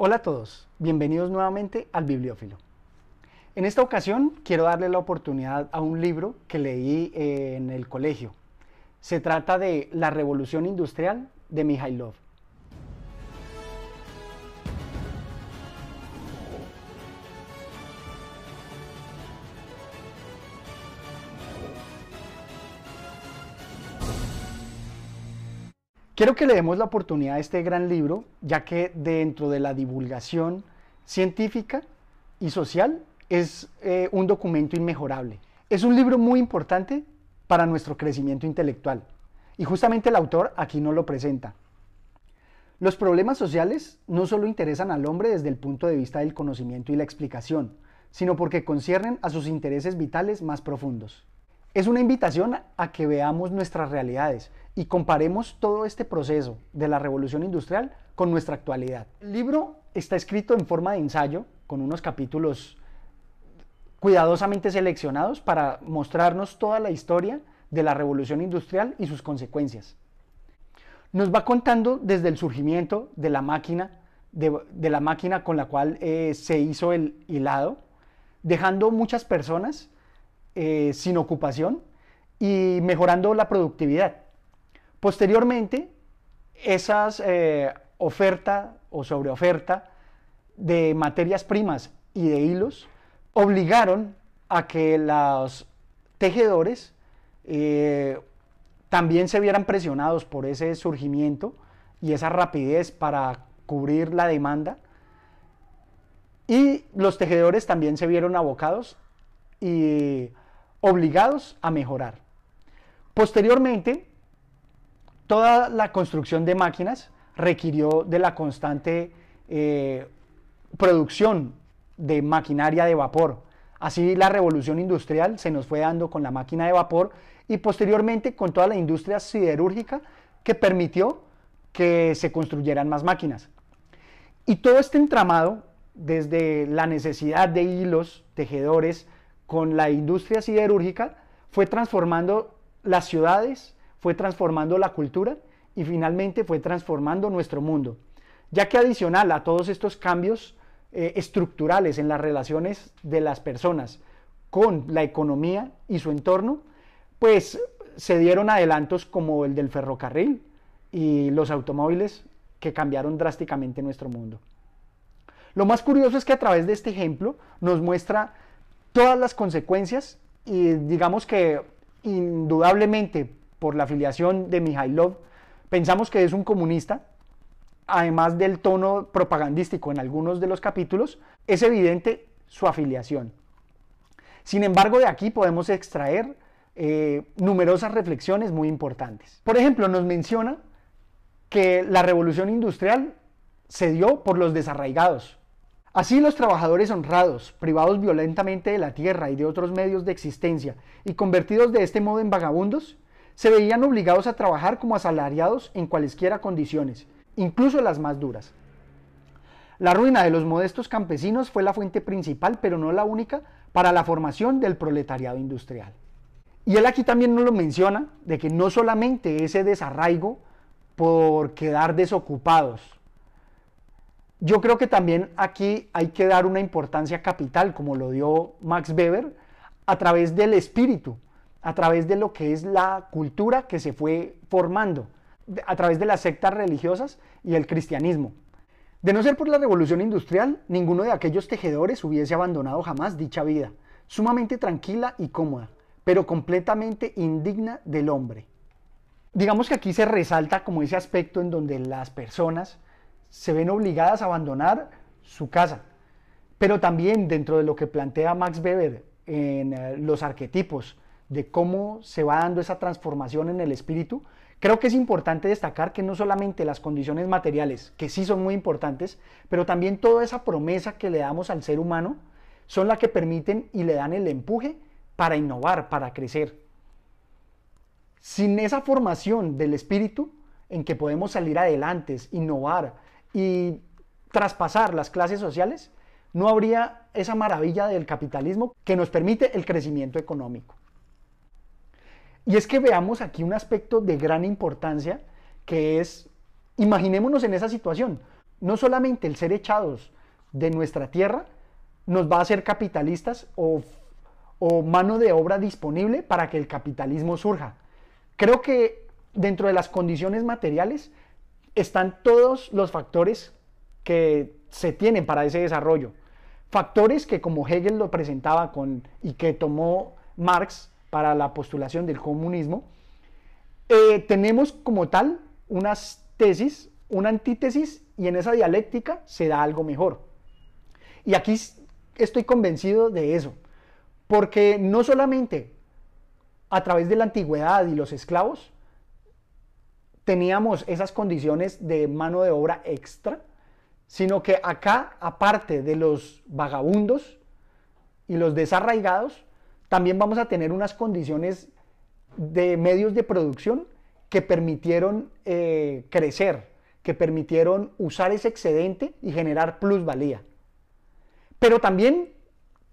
Hola a todos, bienvenidos nuevamente al Bibliófilo. En esta ocasión quiero darle la oportunidad a un libro que leí en el colegio. Se trata de La Revolución Industrial de Mijailov. Quiero que le demos la oportunidad a este gran libro, ya que dentro de la divulgación científica y social es eh, un documento inmejorable. Es un libro muy importante para nuestro crecimiento intelectual y justamente el autor aquí nos lo presenta. Los problemas sociales no solo interesan al hombre desde el punto de vista del conocimiento y la explicación, sino porque conciernen a sus intereses vitales más profundos. Es una invitación a que veamos nuestras realidades y comparemos todo este proceso de la revolución industrial con nuestra actualidad. El libro está escrito en forma de ensayo, con unos capítulos cuidadosamente seleccionados para mostrarnos toda la historia de la revolución industrial y sus consecuencias. Nos va contando desde el surgimiento de la máquina, de, la máquina con la cual eh, se hizo el hilado, dejando muchas personas eh, sin ocupación y mejorando la productividad. Posteriormente, esas eh, oferta o sobreoferta de materias primas y de hilos obligaron a que los tejedores eh, también se vieran presionados por ese surgimiento y esa rapidez para cubrir la demanda. Y los tejedores también se vieron abocados y obligados a mejorar. Posteriormente, Toda la construcción de máquinas requirió de la constante eh, producción de maquinaria de vapor. Así la revolución industrial se nos fue dando con la máquina de vapor y posteriormente con toda la industria siderúrgica que permitió que se construyeran más máquinas. Y todo este entramado, desde la necesidad de hilos, tejedores, con la industria siderúrgica, fue transformando las ciudades, fue transformando la cultura y finalmente fue transformando nuestro mundo. Ya que adicional a todos estos cambios eh, estructurales en las relaciones de las personas con la economía y su entorno, pues se dieron adelantos como el del ferrocarril y los automóviles que cambiaron drásticamente nuestro mundo. Lo más curioso es que a través de este ejemplo nos muestra todas las consecuencias y digamos que indudablemente por la afiliación de Mijailov, pensamos que es un comunista, además del tono propagandístico en algunos de los capítulos, es evidente su afiliación. Sin embargo, de aquí podemos extraer eh, numerosas reflexiones muy importantes. Por ejemplo, nos menciona que la revolución industrial se dio por los desarraigados. Así los trabajadores honrados, privados violentamente de la tierra y de otros medios de existencia y convertidos de este modo en vagabundos, se veían obligados a trabajar como asalariados en cualesquiera condiciones, incluso las más duras. La ruina de los modestos campesinos fue la fuente principal, pero no la única, para la formación del proletariado industrial. Y él aquí también nos lo menciona, de que no solamente ese desarraigo por quedar desocupados. Yo creo que también aquí hay que dar una importancia capital, como lo dio Max Weber, a través del espíritu, a través de lo que es la cultura que se fue formando, a través de las sectas religiosas y el cristianismo. De no ser por la revolución industrial, ninguno de aquellos tejedores hubiese abandonado jamás dicha vida, sumamente tranquila y cómoda, pero completamente indigna del hombre. Digamos que aquí se resalta como ese aspecto en donde las personas se ven obligadas a abandonar su casa, pero también dentro de lo que plantea Max Weber en eh, los arquetipos, de cómo se va dando esa transformación en el espíritu, creo que es importante destacar que no solamente las condiciones materiales, que sí son muy importantes, pero también toda esa promesa que le damos al ser humano son las que permiten y le dan el empuje para innovar, para crecer. Sin esa formación del espíritu en que podemos salir adelante, innovar y traspasar las clases sociales, no habría esa maravilla del capitalismo que nos permite el crecimiento económico. Y es que veamos aquí un aspecto de gran importancia que es, imaginémonos en esa situación, no solamente el ser echados de nuestra tierra nos va a hacer capitalistas o, o mano de obra disponible para que el capitalismo surja. Creo que dentro de las condiciones materiales están todos los factores que se tienen para ese desarrollo. Factores que como Hegel lo presentaba con, y que tomó Marx para la postulación del comunismo, eh, tenemos como tal unas tesis, una antítesis y en esa dialéctica se da algo mejor. Y aquí estoy convencido de eso, porque no solamente a través de la antigüedad y los esclavos teníamos esas condiciones de mano de obra extra, sino que acá, aparte de los vagabundos y los desarraigados, también vamos a tener unas condiciones de medios de producción que permitieron eh, crecer, que permitieron usar ese excedente y generar plusvalía. Pero también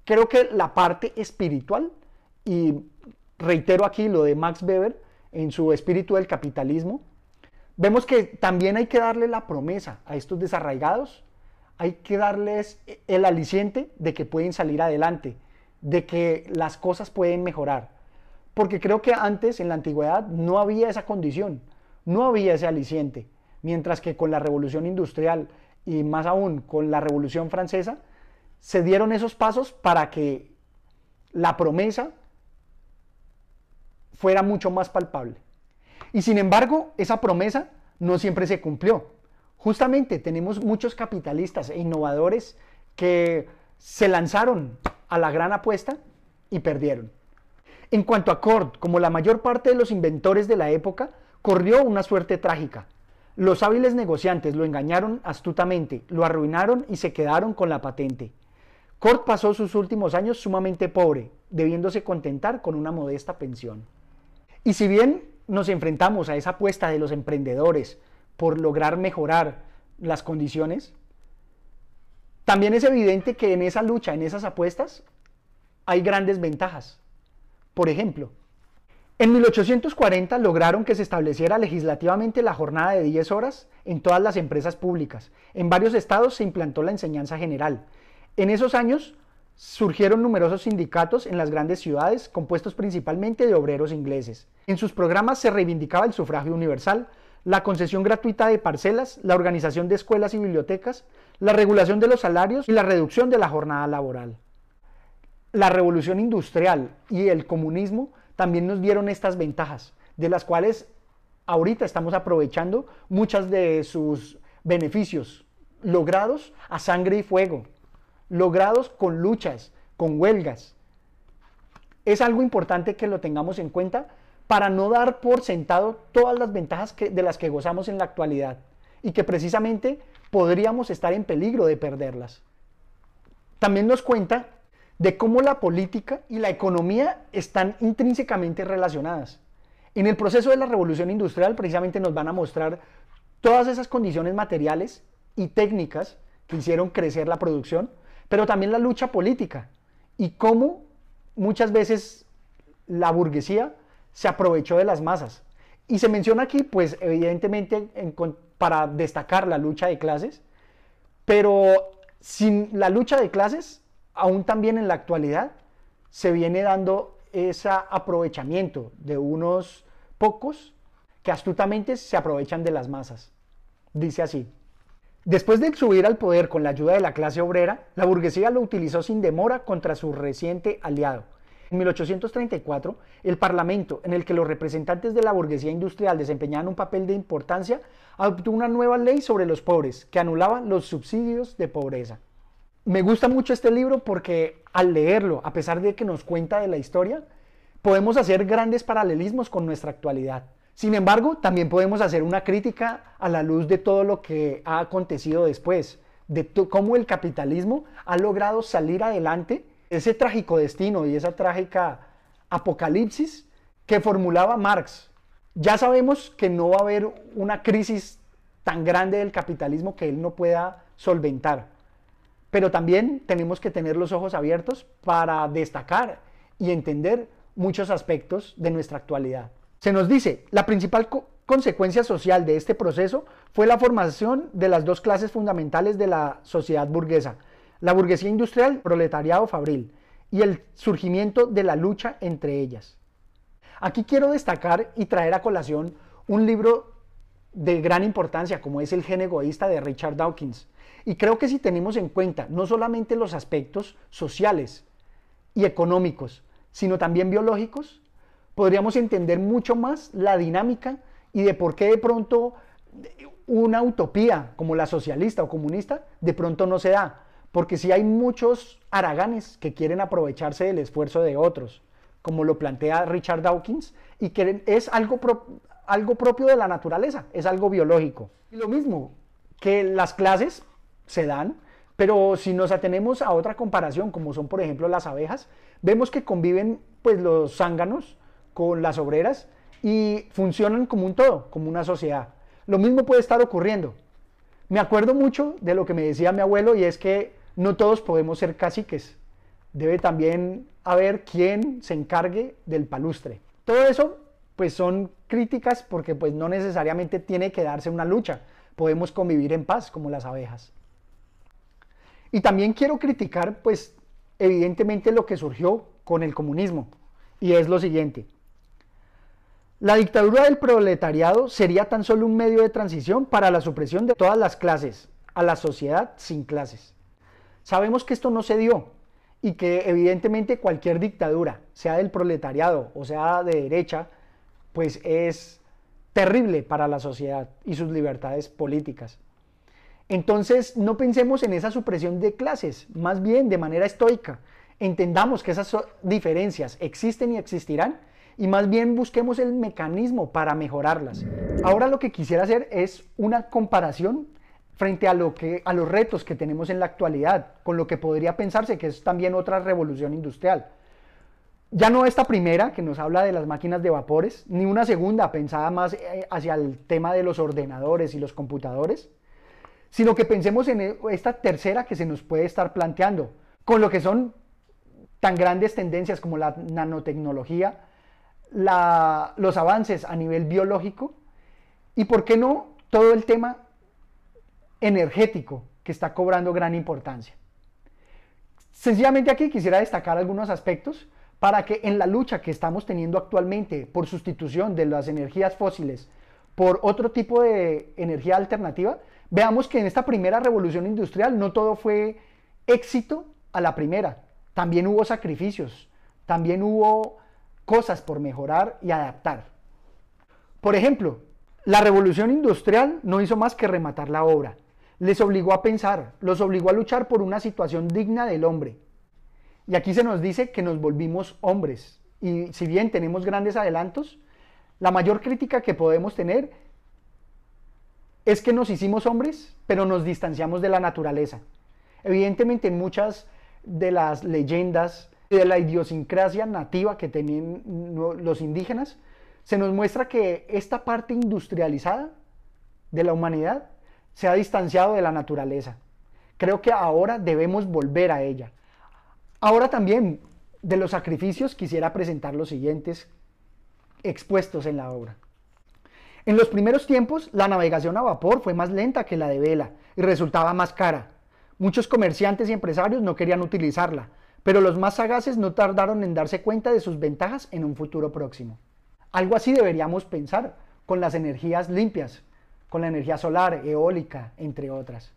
creo que la parte espiritual, y reitero aquí lo de Max Weber en su espíritu del capitalismo, vemos que también hay que darle la promesa a estos desarraigados, hay que darles el aliciente de que pueden salir adelante, de que las cosas pueden mejorar. Porque creo que antes, en la antigüedad, no había esa condición, no había ese aliciente. Mientras que con la revolución industrial y más aún con la revolución francesa, se dieron esos pasos para que la promesa fuera mucho más palpable. Y sin embargo, esa promesa no siempre se cumplió. Justamente tenemos muchos capitalistas e innovadores que se lanzaron a la gran apuesta y perdieron. En cuanto a Cord, como la mayor parte de los inventores de la época, corrió una suerte trágica. Los hábiles negociantes lo engañaron astutamente, lo arruinaron y se quedaron con la patente. Cord pasó sus últimos años sumamente pobre, debiéndose contentar con una modesta pensión. Y si bien nos enfrentamos a esa apuesta de los emprendedores por lograr mejorar las condiciones, también es evidente que en esa lucha, en esas apuestas, hay grandes ventajas. Por ejemplo, en 1840 lograron que se estableciera legislativamente la jornada de 10 horas en todas las empresas públicas. En varios estados se implantó la enseñanza general. En esos años surgieron numerosos sindicatos en las grandes ciudades, compuestos principalmente de obreros ingleses. En sus programas se reivindicaba el sufragio universal, la concesión gratuita de parcelas, la organización de escuelas y bibliotecas, la regulación de los salarios y la reducción de la jornada laboral. La revolución industrial y el comunismo también nos dieron estas ventajas, de las cuales ahorita estamos aprovechando muchas de sus beneficios logrados a sangre y fuego, logrados con luchas, con huelgas. Es algo importante que lo tengamos en cuenta para no dar por sentado todas las ventajas que, de las que gozamos en la actualidad y que precisamente podríamos estar en peligro de perderlas. También nos cuenta de cómo la política y la economía están intrínsecamente relacionadas. En el proceso de la revolución industrial precisamente nos van a mostrar todas esas condiciones materiales y técnicas que hicieron crecer la producción, pero también la lucha política y cómo muchas veces la burguesía se aprovechó de las masas. Y se menciona aquí, pues evidentemente para destacar la lucha de clases, pero sin la lucha de clases, aún también en la actualidad, se viene dando ese aprovechamiento de unos pocos que astutamente se aprovechan de las masas. Dice así. Después de subir al poder con la ayuda de la clase obrera, la burguesía lo utilizó sin demora contra su reciente aliado. En 1834, el Parlamento, en el que los representantes de la burguesía industrial desempeñaban un papel de importancia, adoptó una nueva ley sobre los pobres que anulaba los subsidios de pobreza. Me gusta mucho este libro porque al leerlo, a pesar de que nos cuenta de la historia, podemos hacer grandes paralelismos con nuestra actualidad. Sin embargo, también podemos hacer una crítica a la luz de todo lo que ha acontecido después, de cómo el capitalismo ha logrado salir adelante, ese trágico destino y esa trágica apocalipsis que formulaba Marx. Ya sabemos que no va a haber una crisis tan grande del capitalismo que él no pueda solventar, pero también tenemos que tener los ojos abiertos para destacar y entender muchos aspectos de nuestra actualidad. Se nos dice, la principal consecuencia social de este proceso fue la formación de las dos clases fundamentales de la sociedad burguesa, la burguesía industrial, proletariado fabril, y el surgimiento de la lucha entre ellas. Aquí quiero destacar y traer a colación un libro de gran importancia como es El gen egoísta de Richard Dawkins. Y creo que si tenemos en cuenta no solamente los aspectos sociales y económicos, sino también biológicos, podríamos entender mucho más la dinámica y de por qué de pronto una utopía como la socialista o comunista de pronto no se da. Porque si hay muchos haraganes que quieren aprovecharse del esfuerzo de otros, como lo plantea Richard Dawkins, y que es algo, algo propio de la naturaleza, es algo biológico. Y lo mismo, que las clases se dan, pero si nos atenemos a otra comparación, como son por ejemplo las abejas, vemos que conviven pues los zánganos con las obreras y funcionan como un todo, como una sociedad. Lo mismo puede estar ocurriendo. Me acuerdo mucho de lo que me decía mi abuelo y es que no todos podemos ser caciques. Debe también haber quien se encargue del palustre. Todo eso pues son críticas porque pues no necesariamente tiene que darse una lucha. Podemos convivir en paz como las abejas. Y también quiero criticar pues evidentemente lo que surgió con el comunismo y es lo siguiente. La dictadura del proletariado sería tan solo un medio de transición para la supresión de todas las clases, a la sociedad sin clases. Sabemos que esto no se dio y que evidentemente cualquier dictadura, sea del proletariado o sea de derecha, pues es terrible para la sociedad y sus libertades políticas. Entonces no pensemos en esa supresión de clases, más bien de manera estoica. Entendamos que esas diferencias existen y existirán y más bien busquemos el mecanismo para mejorarlas. Ahora lo que quisiera hacer es una comparación frente a, lo que, a los retos que tenemos en la actualidad, con lo que podría pensarse que es también otra revolución industrial. Ya no esta primera que nos habla de las máquinas de vapores, ni una segunda pensada más eh, hacia el tema de los ordenadores y los computadores, sino que pensemos en esta tercera que se nos puede estar planteando, con lo que son tan grandes tendencias como la nanotecnología, los avances a nivel biológico y, ¿por qué no, todo el tema energético que está cobrando gran importancia. Sencillamente aquí quisiera destacar algunos aspectos para que en la lucha que estamos teniendo actualmente por sustitución de las energías fósiles por otro tipo de energía alternativa, veamos que en esta primera revolución industrial no todo fue éxito a la primera, también hubo sacrificios, también hubo cosas por mejorar y adaptar. Por ejemplo, la revolución industrial no hizo más que rematar la obra. Les obligó a pensar, los obligó a luchar por una situación digna del hombre. Y aquí se nos dice que nos volvimos hombres. Y si bien tenemos grandes adelantos, la mayor crítica que podemos tener es que nos hicimos hombres, pero nos distanciamos de la naturaleza. Evidentemente en muchas de las leyendas de la idiosincrasia nativa que tenían los indígenas, se nos muestra que esta parte industrializada de la humanidad se ha distanciado de la naturaleza. Creo que ahora debemos volver a ella. Ahora también de los sacrificios quisiera presentar los siguientes expuestos en la obra. En los primeros tiempos, la navegación a vapor fue más lenta que la de vela y resultaba más cara. Muchos comerciantes y empresarios no querían utilizarla, pero los más sagaces no tardaron en darse cuenta de sus ventajas en un futuro próximo. Algo así deberíamos pensar con las energías limpias, con la energía solar, eólica, entre otras.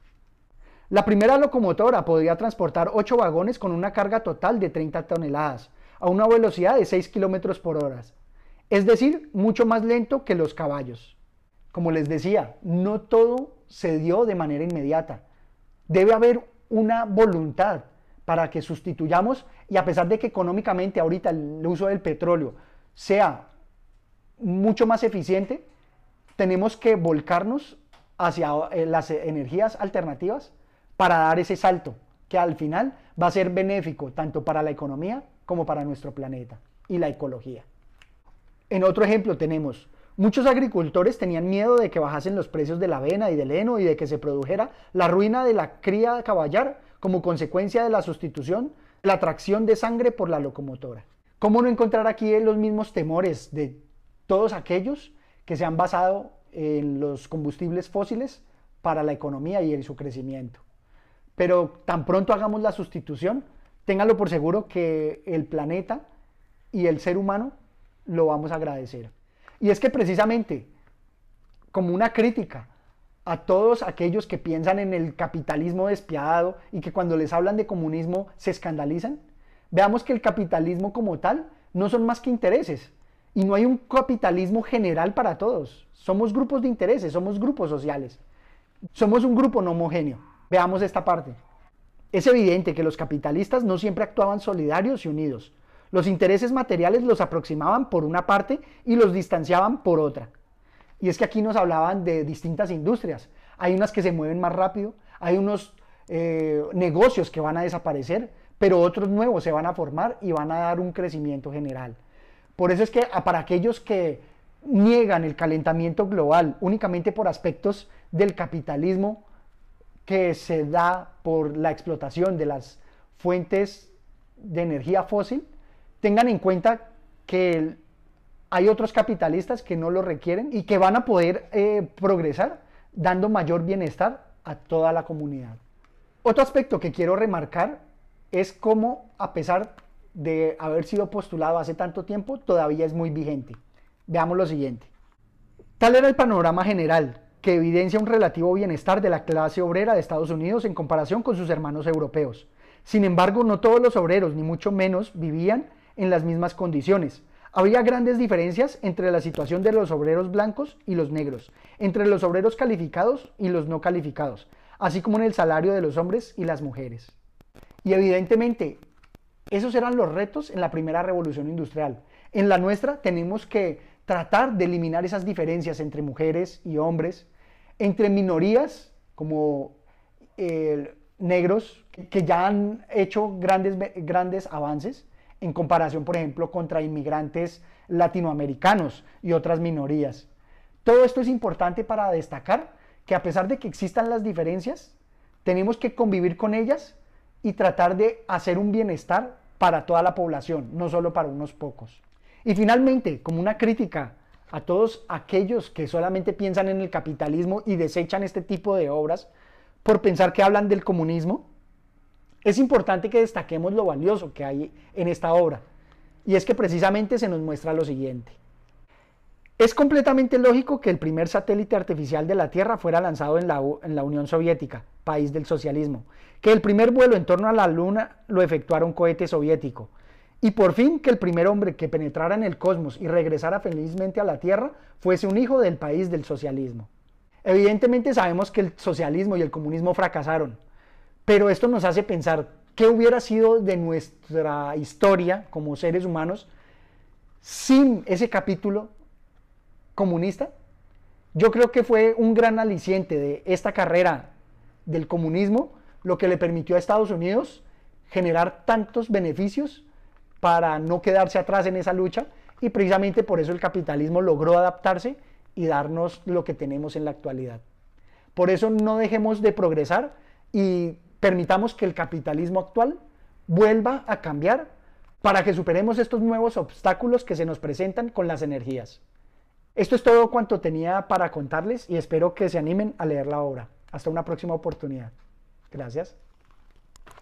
La primera locomotora podría transportar 8 vagones con una carga total de 30 toneladas, a una velocidad de 6 km por hora, es decir, mucho más lento que los caballos. Como les decía, no todo se dio de manera inmediata. Debe haber una voluntad, para que sustituyamos y a pesar de que económicamente ahorita el uso del petróleo sea mucho más eficiente, tenemos que volcarnos hacia eh, las energías alternativas para dar ese salto que al final va a ser benéfico tanto para la economía como para nuestro planeta y la ecología. En otro ejemplo tenemos, muchos agricultores tenían miedo de que bajasen los precios de la avena y del heno y de que se produjera la ruina de la cría caballar como consecuencia de la sustitución, la tracción de sangre por la locomotora. ¿Cómo no encontrar aquí los mismos temores de todos aquellos que se han basado en los combustibles fósiles para la economía y en su crecimiento. Pero tan pronto hagamos la sustitución, ténganlo por seguro que el planeta y el ser humano lo vamos a agradecer. Y es que precisamente, como una crítica a todos aquellos que piensan en el capitalismo despiadado y que cuando les hablan de comunismo se escandalizan, veamos que el capitalismo como tal no son más que intereses. Y no hay un capitalismo general para todos. Somos grupos de intereses, somos grupos sociales. Somos un grupo no homogéneo. Veamos esta parte. Es evidente que los capitalistas no siempre actuaban solidarios y unidos. Los intereses materiales los aproximaban por una parte y los distanciaban por otra. Y es que aquí nos hablaban de distintas industrias. Hay unas que se mueven más rápido, hay unos eh, negocios que van a desaparecer, pero otros nuevos se van a formar y van a dar un crecimiento general. Por eso es que para aquellos que niegan el calentamiento global únicamente por aspectos del capitalismo que se da por la explotación de las fuentes de energía fósil, tengan en cuenta que hay otros capitalistas que no lo requieren y que van a poder eh, progresar dando mayor bienestar a toda la comunidad. Otro aspecto que quiero remarcar es cómo, a pesar de haber sido postulado hace tanto tiempo, todavía es muy vigente. Veamos lo siguiente. Tal era el panorama general, que evidencia un relativo bienestar de la clase obrera de Estados Unidos en comparación con sus hermanos europeos. Sin embargo, no todos los obreros, ni mucho menos, vivían en las mismas condiciones. Había grandes diferencias entre la situación de los obreros blancos y los negros, entre los obreros calificados y los no calificados, así como en el salario de los hombres y las mujeres. Y evidentemente, esos eran los retos en la primera revolución industrial. En la nuestra tenemos que tratar de eliminar esas diferencias entre mujeres y hombres, entre minorías como eh, negros, que ya han hecho grandes, grandes avances, en comparación, por ejemplo, contra inmigrantes latinoamericanos y otras minorías. Todo esto es importante para destacar que a pesar de que existan las diferencias, tenemos que convivir con ellas y tratar de hacer un bienestar para toda la población, no solo para unos pocos. Y finalmente, como una crítica a todos aquellos que solamente piensan en el capitalismo y desechan este tipo de obras por pensar que hablan del comunismo, es importante que destaquemos lo valioso que hay en esta obra, y es que precisamente se nos muestra lo siguiente. Es completamente lógico que el primer satélite artificial de la Tierra fuera lanzado en la, en la, Unión Soviética, país del socialismo, que el primer vuelo en torno a la Luna lo efectuara un cohete soviético, y por fin que el primer hombre que penetrara en el cosmos y regresara felizmente a la Tierra fuese un hijo del país del socialismo. Evidentemente sabemos que el socialismo y el comunismo fracasaron, pero esto nos hace pensar qué hubiera sido de nuestra historia como seres humanos sin ese capítulo comunista. Yo creo que fue un gran aliciente de esta carrera del comunismo lo que le permitió a Estados Unidos generar tantos beneficios para no quedarse atrás en esa lucha y precisamente por eso el capitalismo logró adaptarse y darnos lo que tenemos en la actualidad. Por eso no dejemos de progresar y permitamos que el capitalismo actual vuelva a cambiar para que superemos estos nuevos obstáculos que se nos presentan con las energías. Esto es todo cuanto tenía para contarles y espero que se animen a leer la obra. Hasta una próxima oportunidad. Gracias.